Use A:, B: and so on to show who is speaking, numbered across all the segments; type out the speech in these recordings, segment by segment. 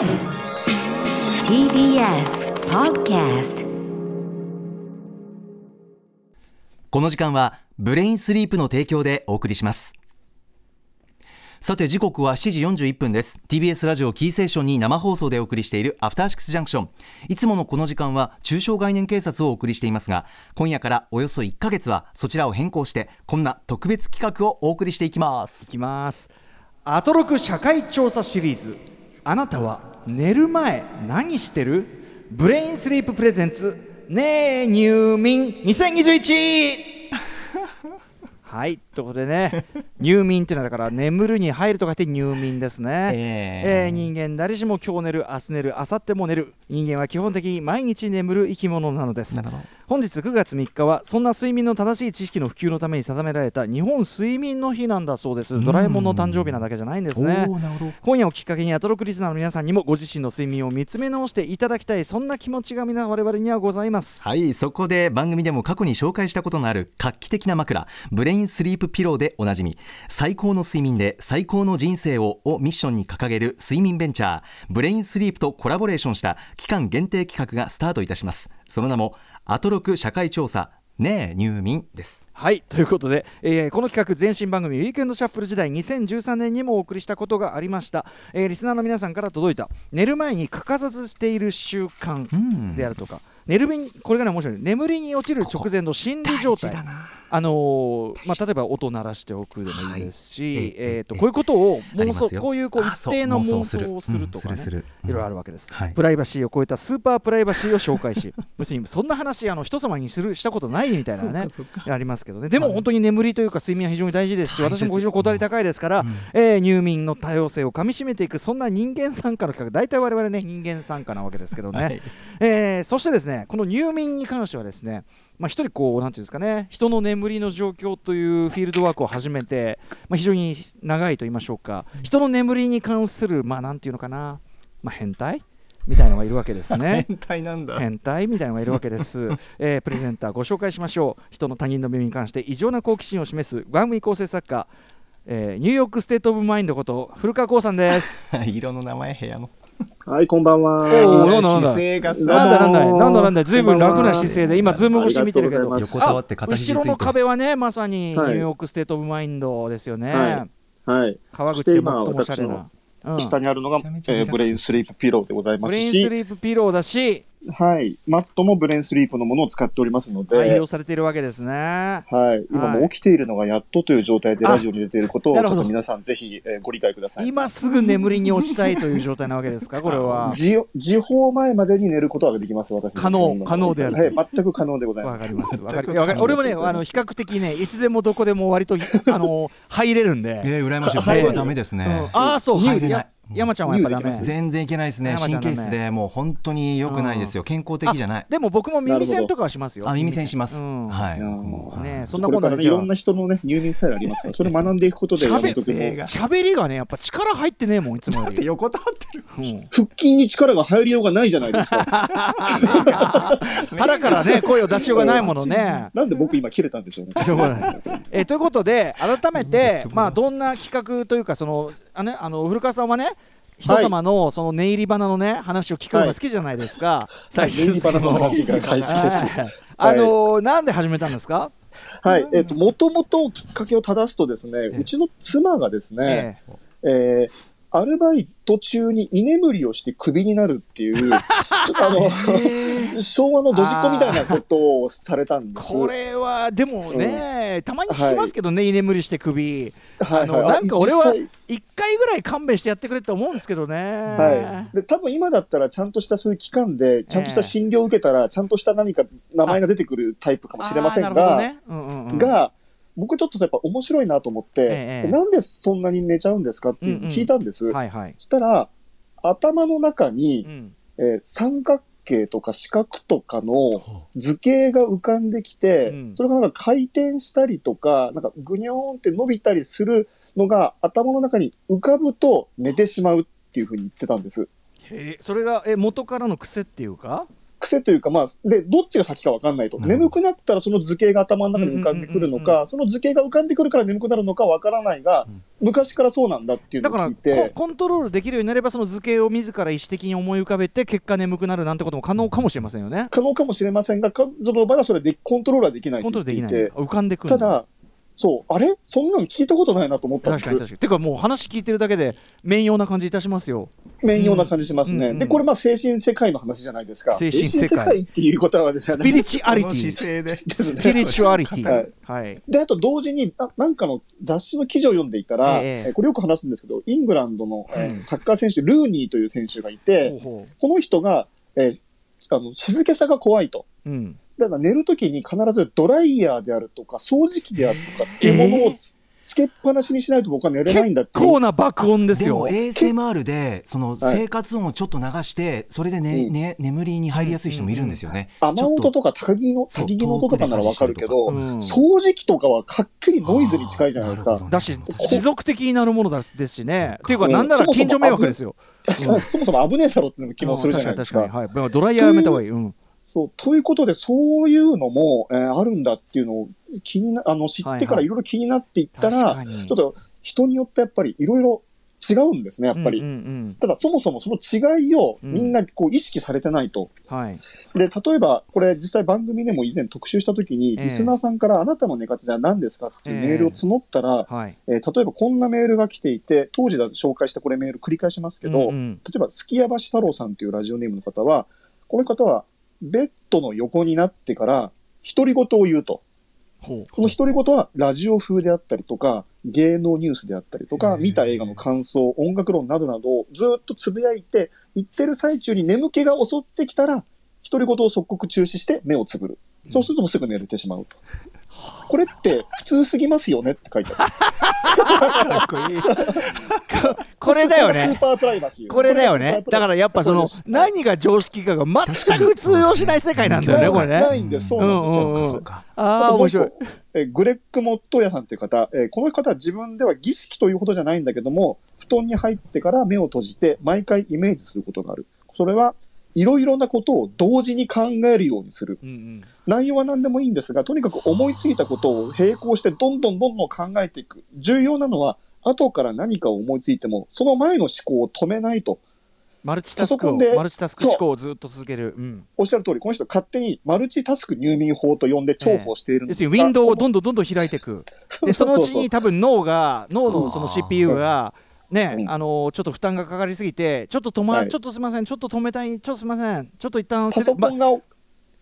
A: TBS Podcast
B: この時間はブレインスリープの提供でお送りします。さて時刻は7時41分です。TBS ラジオキーセーションに生放送でお送りしているアフターシックスジャンクションいつものこの時間は中小概念警察をお送りしていますが今夜からおよそ1ヶ月はそちらを変更してこんな特別企画をお送りしていきます。
C: いきます。アトロク社会調査シリーズ。あなたは寝る前何してる？ブレインスリープ presents ねえ入眠2021はいということでね入眠っていうのはだから眠るに入るとかって入眠ですね、
B: えー
C: えー人間誰しも今日寝る明日寝る明後日も寝る。人間は基本的に毎日眠る生き物なのです。
B: なるほど
C: 本日9月3日はそんな睡眠の正しい知識の普及のために定められた日本睡眠の日なんだそうです。ドラえもんの誕生日なだけじゃないんですね。今夜をきっかけにアトロクリスナーの皆さんにもご自身の睡眠を見つめ直していただきたいそんな気持ちが皆我々にはございます。
B: はいそこで番組でも過去に紹介したことのある画期的な枕ブレインスリープピローでおなじみ最高の睡眠で最高の人生ををミッションに掲げる睡眠ベンチャーブレインスリープとコラボレーションした期間限定企画がスタートいたします。その名もアトロク社会調査ねえ入眠です。
C: はいということで、えーこの企画前身番組「ウィークエンドシャッフル」時代2013年にもお送りしたことがありました、えーリスナーの皆さんから届いた寝る前に欠かさずしている習慣
B: ん。
C: であるとか、寝る便これがね面白い。眠りに落ちる直前の心理状態。あのーまあ、例えば音を鳴らしておくでもいいですし、
B: はい。ええ
C: えーと
B: ええ。
C: こういうことを妄想こういうこう
B: あ
C: 一定の妄想をするとかね、いろいろあるわけです、
B: はい。
C: プライバシーを超えたスーパープライバシーを紹介し要するにそんな話あの人様にするしたことないみたいなねありますけどね。でも本当に眠りというか睡眠は非常に大事です。し私も非常にこだわり高いですから、
B: うん。
C: えー入眠の多様性をかみしめていくそんな人間参加の企画大体我々ね人間参加なわけですけどね、
B: はい。
C: えーそしてですねこの入眠に関してはですねまあ、一人こうなんていうんですかね人の眠りの状況というフィールドワークを始めて、まあ、非常に長いと言いましょうか人の眠りに関するまあなんていうのかな、まあ、変態？みたいなのがいるわけですね。
B: 変態なんだ。
C: 変態みたいなのがいるわけです、えープレゼンターご紹介しましょう。人の他人の眠りに関して異常な好奇心を示す番組構成作家、えーニューヨークステート・オブ・マインドこと古川耕さんです。
B: 色の名前部屋の
D: はい、こんばんは。
C: おーなんだなんだ。なんだなんだなんだなんだずい。ぶん楽な姿勢で今ズーム越し見てるけど。
B: 横たわって片肘ついて。
C: 後ろの壁はねまさにニュ
D: はい
C: ーヨークステート・オブ・マインドですよね、
D: はい。はい。
C: 川口で最もおしゃれな、うん。
D: 下にあるのが、えーブレインスリープピローでございま
C: ブ
D: すし、
C: レインスリープピローだし
D: はい。マットもブレインスリープのものを使っておりますので、
C: 愛用されているわけですね。
D: はい。今もう起きているのがやっとという状態でラジオに出ていることを、ちょっ
C: あなるほど。
D: と皆さんぜひ、えーご理解ください。
C: 今すぐ眠りに落ちたいという状態なわけですか？これは。
D: 時時報前までに寝ることができます、私。
C: 可能可能である
D: はい、全く可能でございます。
C: わかります。わかりいやわかり 俺もね、あの比較的ね、いつでもどこでも割とあの入れるんで。
B: えー、羨ましい。僕
D: は
B: ダメです
C: うん。
B: ね、
C: ああ、そう、
B: 入れない。
C: や山ちゃんはやっぱダメ。
B: 全然いけないですね。神経質でもう本当に良くないですよ。健康的じゃない。
C: でも僕も耳栓とかはしますよ。
B: あ耳栓します、
C: うん。
B: はい。
C: ねそんな
D: これからね、いろんな人のね、入眠スタイルありますから、それ学んでいくことで、
C: 喋りがね、やっぱ力入ってねえもん、いつもより。
B: 横たわってる。
C: うん。
D: 腹筋に力が入りようがないじゃないですか。
C: 腹からね、声を出しようがないものね。
D: なんで僕今切れたんでしょうね。
C: えーということで、改めてまあ、どんな企画というか、そのあね、あの古川さんはね、人様のその寝入り花のね話を聞くのが好きじゃないですか、最
D: ネギバナの話が大好きです。
C: はい。あのーなんで始めたんですか、
D: はい。えっ、と、もともときっかけを正すとですね、うちの妻がですね、
C: え。
D: えーアルバイト中に居眠りをしてクビになるっていう、ちょっとあの、昭和のドジっ子みたいなことをされたんです。
C: これはでもね、たまに聞きますけどね、居眠りして首、
D: はい
C: あの
D: はい
C: なんか俺は
D: 実際。
C: 1回ぐらい勘弁してやってくれって思うんですけどね。
D: はい。で、多分今だったらちゃんとしたそういう機関で、ちゃんとした診療を受けたら、ちゃんとした何か名前が出てくるタイプかもしれませんが、
C: ね。うんうんうん。
D: が、僕ちょっとやっぱ面白いなと思って、
C: ええ
D: なんでそんなに寝ちゃうんですかって聞いたんです。
C: はいはい。
D: そしたら、頭の中
C: う
D: に、
C: ん
D: えー三角形とか四角とかの図形が浮かんできて、
C: うん
D: それがなんか回転したりとか、なんかぐにょーんって伸びたりするのが頭の中に浮かぶと寝てしまうっていうふうに言ってたんです。
C: へえそれがえ元からの癖っていうか？
D: 癖というか、まあ、で、どっちが先かわかんないと。眠くなったらその図形が頭の中に浮かんでくるのか、その図形が浮かんでくるから眠くなるのかわからないが、昔からそうなんだっていう
C: だから
D: のを聞いて、
C: ココントロールできるようになればその図形を自ら意思的に思い浮かべて結果眠くなるなんてことも可能かもしれませんよね。
D: 可能かもしれませんが、彼女の場合はそれでコントロールはできない
C: コントロールできない。、浮かんでくる
D: ただ、そう、あれ？そんなの聞いたことないなと思ったんです
C: 確かに確。かに。てかもう話聞いてるだけで面用な感じいたしますよ。
D: 面用な感じしますね。
C: うん
D: で、これまあ精神世界の話じゃないですか。
C: 精神世界
D: っていうことはです
C: スピリ
D: ね。
C: チュアリテ
B: この姿
C: ィ。
B: 勢で
D: ですね
C: スピリチュアリティ。
D: はい
C: はい。
D: で、あと同時に、ななんかの雑誌の記事を読んでいたら、
C: ええ
D: えこれよく話すんですけど、イングランドの、えサッカー選手、ルーニーという選手がいて、
C: ほうほ
D: この人が、えーあの静けさが怖いと。
C: う。うん。
D: だから寝るときに必ずドライヤーであるとか、掃除機であるとかっていうものをつ,、つけっぱなしにしないと僕は寝れないんだっ
C: 結
D: ていう。
C: 構な爆音です
B: でも
C: よ。
B: ASMR でその
D: はい
B: 生活音をちょっと流してそれでね、
D: うん
B: ね眠りに入りやすい人もいるんですよね。
D: 雨音とか高木の、高木の音とかならわかるけど、
C: うん
D: 掃除機とかはかっきりノイズに近いじゃないですか
B: あーなるほ。ど
C: だし、持続的になるものですですしね。っていうか、
D: うん
C: なんなら近所迷惑ですよ。
D: そもそも危ねえだろっていうのも気もするじゃないですか。
C: 確かに確かに。はい。ドライヤーやめた方がいい。うん。
D: そうということで、そういうのも、えーあるんだっていうのを気にな、あの、知ってからいろいろ気になっていったら、
C: 確かに
D: ちょっと人によってやっぱりいろいろ違うんですね、やっぱり。
C: うんうん
D: ただ、そもそもその違いを
C: うん
D: みんなこう意識されてないと。
C: うん。はい。
D: で、例えば、これ実際番組でも以前特集した時に、
C: ええ
D: リスナーさんからあなたの寝方じゃ何ですかっていうメールを募ったら、
C: はい。
D: えー例えばこんなメールが来ていて、当時だと紹介したこれメール繰り返しますけど、
C: うんうん
D: 例えば、すきやばし太郎さんというラジオネームの方は、この方は、ベッドの横になってから、独り言を言うと。この独り言は、ラジオ風であったりとか、芸能ニュースであったりとか、見た映画の感想、音楽論などなどをずっとつぶやいて、言ってる最中に眠気が襲ってきたら、独り言を即刻中止して目をつぶる。そうするともうすぐ寝れてしまうと。これって普通すぎますよねって書いてあるんです。
B: かっこいい。
C: これだよね
D: スー。パープライバシー。
C: これだよね。だからやっぱその何が常識かが全く通用しない世界なんだよね、これね。
D: ないんです。そうなんです。
C: ああ、面白い。
D: えーグレッグ・モットーヤさんという方、えーこの方は自分では儀式というほどじゃないんだけども、布団に入ってから目を閉じて毎回イメージすることがある。それはいろいろなことを同時に考えるようにする。
C: うんうん
D: 内容は何でもいいんですが、とにかく思いついたことを並行してどんどんどんどん考えていく。重要なのは、後から何かを思いついても、その前の思考を止めないと。
C: マルチタスクを、マルチタスク思考をずっと続ける。う。ん。
D: おっしゃる通り、この人勝手にマルチタスク入眠法と呼んで重宝しているんですが、
C: 要するにウィンドウをどんどんどんどん開いていく。で、そのうちに多分脳が、脳のその CPU が、ね、
D: うん。
C: あのちょっと負担がかかりすぎて、ちょっと止ま、
D: はい。
C: ちょっとすみません、ちょっと止めたい、ちょっとすみません、ちょっと一旦
D: パソコ
C: ま
D: ンが、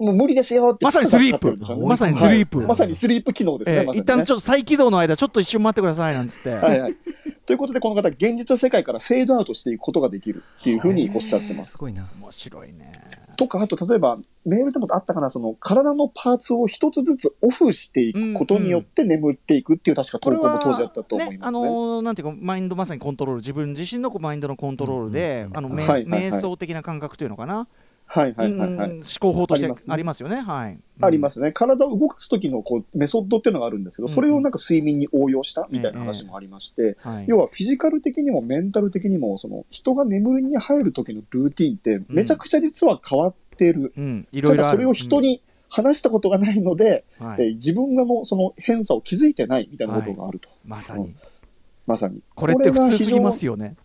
D: もう無理ですよって
C: まさにスリープまさにスリープ
D: はいまさにスリープ機能ですね。
C: えー
D: まね
C: 一旦ちょっと再起動の間、ちょっと一瞬待ってくださいなんつって。
D: はいはい。ということで、この方、現実世界からフェードアウトしていくことができるっていうふうにおっしゃってますす。
B: ごいな。
C: 面白いね。
D: とか、あと、例えば、メールでもあったかな、その、体のパーツを一つずつオフしていくことによって眠っていくっていう、確か投稿も当時あったと思いますね。
C: あのーなんていうか、マインドまさにコントロール、自分自身のこうマインドのコントロールで、あの、め
D: はいはいはい
C: 瞑想的な感覚というのかな。
D: はいはいはいはい。
C: うん思考法として
D: あります
C: よね。はい。。
D: ありますすね。体を動かす時のこうメソッドっていうのがあるんですけど、それをなんか睡眠に応用したみたいな話もありまして、
C: はい。
D: 要はフィジカル的にもメンタル的にも、その人が眠りに入る時のルーティンってめちゃくちゃ実は変わってる。
C: うん、い
D: それを人に話したことがないので、
C: うん、は
D: えー
C: い、
D: 自分がのその変化を気づいてないみたいなことがあると。
C: まさに。
D: まさに。
C: これって普通すぎます
D: よ。
C: よね。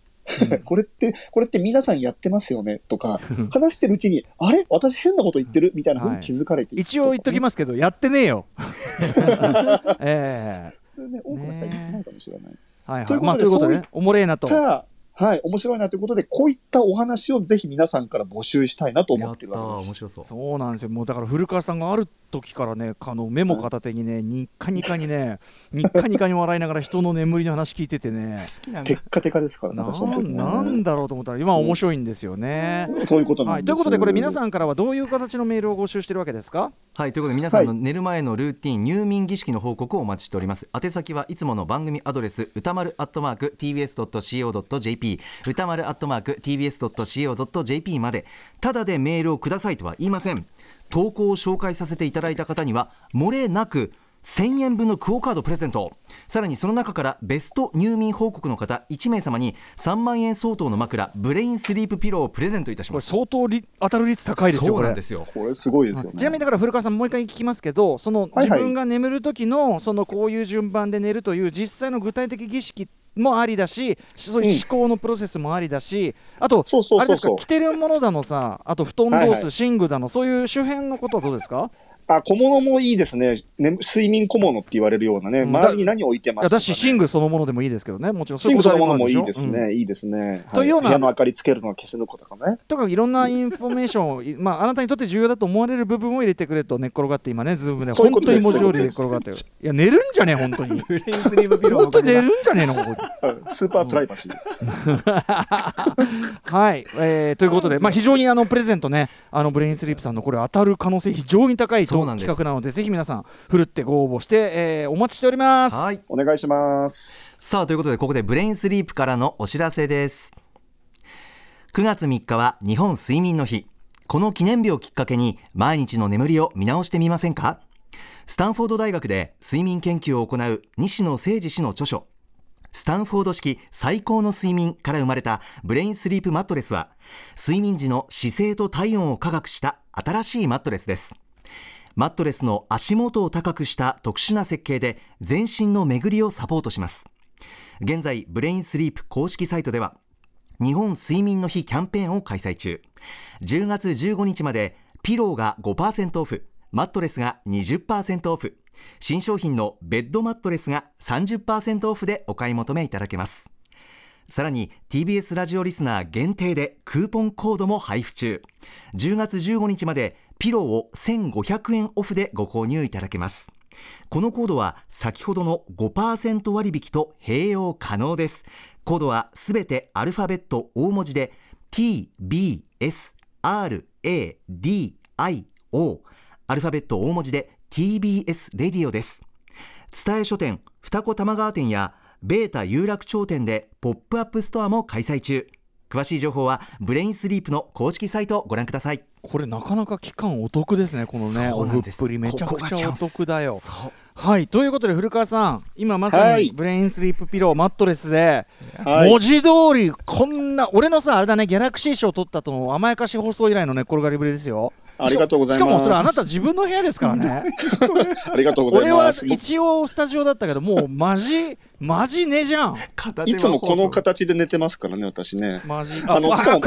D: これって、これって皆さんやってますよね？とか、話してるうちに、あれ？私変なこと言ってる？みたいなふうに気づかれていく
C: 一応言っとき
D: す。
C: ますけど、やってねえよ。ええ
D: 普通ね、多くの人は言ってないかもしれない。
C: はいはい。
D: ということで
C: まあ、ということね、おもれえなと。
D: たはい、面白いなということで、こういったお話をぜひ皆さんから募集したいなと思ってるわけです。
B: 面白そう。
C: そうなんですよ。もうだから古川さんがある時からね、あのメモ片手にね、ニッカニカにね、ニッカニカに笑いながら人の眠りの話聞いててね、
B: 好きなんだ。
D: テッ。カテカですからね、
C: なん
D: ね。
C: なんだろうと思ったら、今面白いんですよね。
D: そういうことな
C: はい、
D: んです。
C: ということで、これ皆
D: ん、
C: さんからはどういう形のメールを募集してるわけですか？
B: はいということで皆さんの寝る前のルーティン、入眠儀式の報告をお待ちしております。宛先はいつもの番組アドレス歌丸アットマーク TBS.CO.JP 歌丸アットマーク TBS.CO.JP までただでメールをくださいとは言いません。投稿を紹介させていただいた方には漏れなく1000円分のクオカードプレゼント。さらにその中からベスト入眠報告の方1名様に3万円相当の枕ブレインスリープピローをプレゼントいたし
C: これ
B: ます
C: 相当り当たる率高いですよ
B: そう
C: これ
B: なんですよ。
D: これすごいですよね。
C: ちなみにだから古川さんもう一回聞きますけどその自分が眠る時のそのこういう順番で寝るという実際の具体的儀式もありだしそういう思考のプロセスもありだし、あと
D: そうそう
C: あれですか
D: そうそう
C: 着てるものだのさあと布団どうする、
D: はいはい。
C: 寝具だのそういう周辺のことはどうですか？
D: あ、小物もいいですね。ね睡眠小物って言われるようなね。
C: うんだ
D: 周りに何置いてますか、
C: いやだ
D: ね。
C: し寝具そのものでもいいですけどねもちろん
D: 寝具そのものもいいです
C: とはあるん。
D: いいですね。
C: というような
D: 部屋の明かりつけるのは消せぬことかね。
C: とかいろんなインフォメーションをい、まあ、あなたにとって重要だと思われる部分を入れてくれと寝っ転がって今ね、ズームで本当に文字通り寝っ転がってる。いや、寝るんじゃねえ、本当に。本当に寝るんじゃねえの、ここ
D: うんスーパープライバシーです。
C: はい、えーということで、まあ、非常にあのプレゼントね、あのブレインスリープさんのこれ当たる可能性非常に高いと
B: そうなんです。
C: 企画なので、ぜひ皆さん、ふるってご応募して、えーお待ちしております。
B: はい。
D: お願いします。
B: さあということでここでブレインスリープからのお知らせです。9月3日は日本睡眠の日。この記念日をきっかけに毎日の眠りを見直してみませんか？スタンフォード大学で睡眠研究を行う西野誠二氏の著書。スタンフォード式最高の睡眠から生まれたブレインスリープマットレスは睡眠時の姿勢と体温を科学した新しいマットレスですマットレスの足元を高くした特殊な設計で全身の巡りをサポートします。現在ブレインスリープ公式サイトでは日本睡眠の日キャンペーンを開催中。10月15日までピローが5%オフマットレスが20%オフ新商品のベッドマットレスが30%オフでお買い求めいただけます。さらに TBS ラジオリスナー限定でクーポンコードも配布中。10月15日までピローを1500円オフでご購入いただけます。このコードは先ほどの5%割引と併用可能です。コードはすべてアルファベット大文字で TBSRADIO アルファベット大文字で TBS レディオです。蔦屋書店二子玉川店やベータ有楽町店でポップアップストアも開催中。詳しい情報はブレインスリープの公式サイトをご覧ください。
C: これなかなか期間お得ですね、このね、オフっぷりめちゃくちゃお得だよ。はい、ということで古川さん、今まさ
D: はい
C: にブレインスリープピローマットレスで、
D: はい
C: 文字通りこんな俺のさあれだねギャラクシー賞取ったとの甘やかし放送以来の寝っ転がりぶりですよ。
D: ありがとうございます
C: しかもそれあなた自分の部屋ですからね。
D: ありがとうござ
C: 俺は
D: います。
C: 一応スタジオだったけどもうマジマジ寝じゃん。
D: いつもこの形で寝てますからね、私ね。
C: マジ
D: あのしかも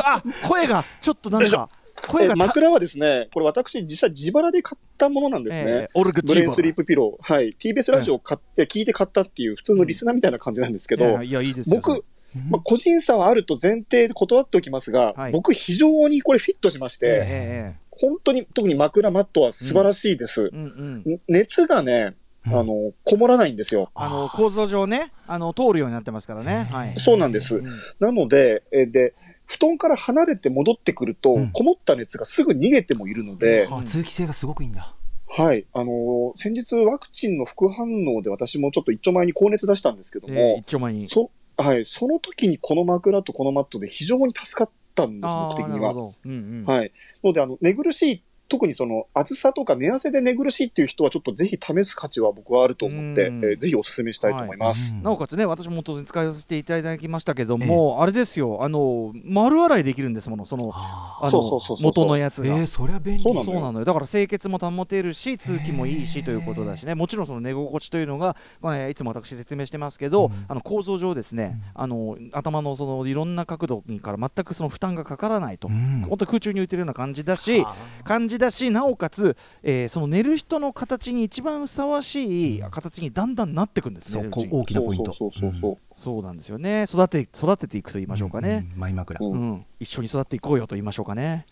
C: 声がちょっとなんか声が
D: 枕はですね、これ私実際自腹で買ったものなんですね。
C: えーオルグ
D: ブレインスリープピロー。はい。TBS ラジオを買って、聞いて買ったっていう普通のリスナーみたいな感じなんですけど、
C: いやいやいいですよ
D: 僕、まあ、個人差はあると前提で断っておきますが、
C: はい
D: 僕非常にこれフィットしまして、
C: ええ
D: 本当に特に枕マットは素晴らしいです。
C: ええうんうん。
D: ん熱がね、あの、こもらないんですよ。
C: あの構造上ねあの通るようになってますからね。はい。
D: そうなんです。
C: うん
D: なので、えで、布団から離れて戻ってくると、
B: うん
D: こもった熱がすぐ逃げてもいるので、
B: あ通気性がすごくいいんだ
D: はい。あのー先日ワクチンの副反応で私もちょっと一丁前に高熱出したんですけど
C: ええ
D: も、
C: 一丁前に。
D: そ、はい。その時にこの枕とこのマットで非常に助かったんです、
C: あ
D: 僕的には。
C: ーなるほど。うんうん。
D: はい。ので、あの、寝苦しい、特にその、暑さとか寝汗で寝苦しいっていう人は、ちょっとぜひ試す価値は僕はあると思って、え
C: うん。
D: ーぜひお勧めしたいと思います。
B: うん。
C: なおかつね、私も当然使わせていただきましたけども、あれですよ、あの丸洗いできるんですもの、その
B: あ。
C: あの
D: そうそうそうそう
C: 元のやつが。
B: ーえー、それは便利。
D: そうなのよ。
C: そうなのよ。だから清潔も保てるし通気もいいしということだしね。もちろんその寝心地というのが、まあね、いつも私説明してますけど、
B: うん。
C: あの構造上ですね、あの頭のそのいろんな角度から全くその負担がかからないと、
B: うん。
C: 本当に空中に浮いてるような感じだし
B: あ。
C: 感じだしなおかつ、えーその寝る人の形に一番ふさわしい形にだんだんなってくんですね
B: そうこう
C: 寝るうちに
B: 大きなポイント。
D: そうそうそうそう。
C: そう。なんですよね。育て育てていくと言いましょうかね、
B: うんマイ枕、
D: うん。
C: うん。一緒に育っていこうよと言いましょうかね。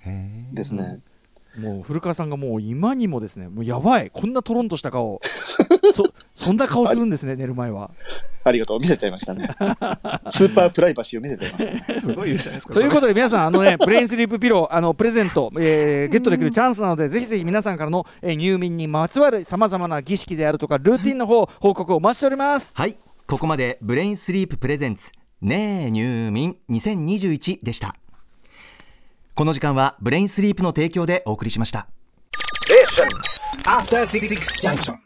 D: ですね。
C: もう古川さんがもう今にもですねもうやばい。こんなトロンとした顔 そそんな顔するんですね寝る前は
D: ありがとう。見せちゃいましたね。スーパープライバシーを見せちゃいましたね。
B: すごいじゃないですか
C: ということで皆さんあのね ブレインスリープピローあのプレゼント、えーゲットできるチャンスなのでぜひぜひ皆さんからの、えー入眠にまつわるさまざまな儀式であるとかルーティンの方報告をお待ちしております
B: はいここまでブレインスリープ presents ねえ入眠2021でしたこの時間はブレインスリープの提供でお送りしました
E: After Six Junction.